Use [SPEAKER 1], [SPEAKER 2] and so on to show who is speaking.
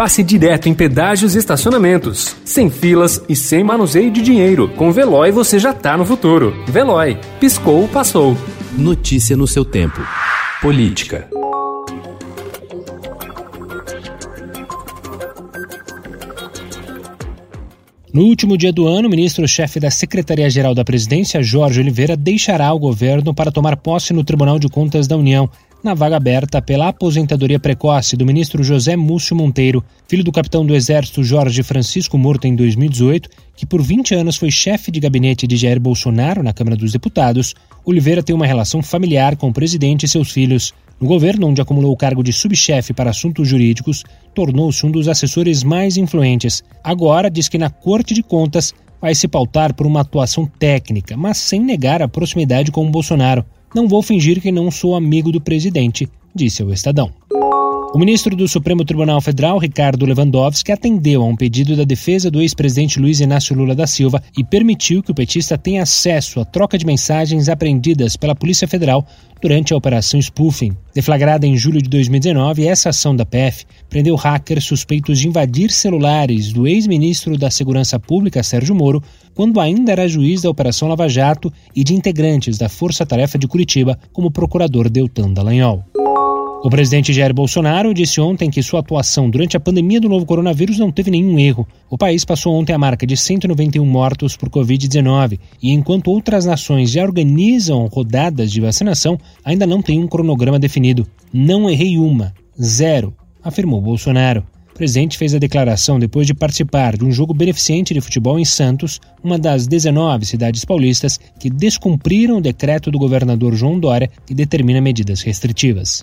[SPEAKER 1] passe direto em pedágios e estacionamentos. Sem filas e sem manuseio de dinheiro. Com Veloy você já tá no futuro. Veloy. Piscou, passou.
[SPEAKER 2] Notícia no seu tempo. Política.
[SPEAKER 3] No último dia do ano, o ministro-chefe da Secretaria-Geral da Presidência, Jorge Oliveira, deixará o governo para tomar posse no Tribunal de Contas da União, na vaga aberta pela aposentadoria precoce do ministro José Múcio Monteiro, filho do capitão do Exército Jorge Francisco Murta em 2018, que por 20 anos foi chefe de gabinete de Jair Bolsonaro na Câmara dos Deputados. Oliveira tem uma relação familiar com o presidente e seus filhos. No governo, onde acumulou o cargo de subchefe para assuntos jurídicos, tornou-se um dos assessores mais influentes. Agora diz que na Corte de Contas vai se pautar por uma atuação técnica, mas sem negar a proximidade com o Bolsonaro. Não vou fingir que não sou amigo do presidente, disse ao Estadão. O ministro do Supremo Tribunal Federal, Ricardo Lewandowski, atendeu a um pedido da defesa do ex-presidente Luiz Inácio Lula da Silva e permitiu que o petista tenha acesso à troca de mensagens apreendidas pela Polícia Federal durante a Operação Spoofing. Deflagrada em julho de 2019, essa ação da PF prendeu hackers suspeitos de invadir celulares do ex-ministro da Segurança Pública, Sérgio Moro, quando ainda era juiz da Operação Lava Jato e de integrantes da Força Tarefa de Curitiba, como o procurador Deltan Dallagnol. O presidente Jair Bolsonaro disse ontem que sua atuação durante a pandemia do novo coronavírus não teve nenhum erro. O país passou ontem a marca de 191 mortos por Covid-19 e, enquanto outras nações já organizam rodadas de vacinação, ainda não tem um cronograma definido. Não errei uma. Zero, afirmou Bolsonaro presidente fez a declaração depois de participar de um jogo beneficente de futebol em Santos, uma das 19 cidades paulistas que descumpriram o decreto do governador João Dória que determina medidas restritivas.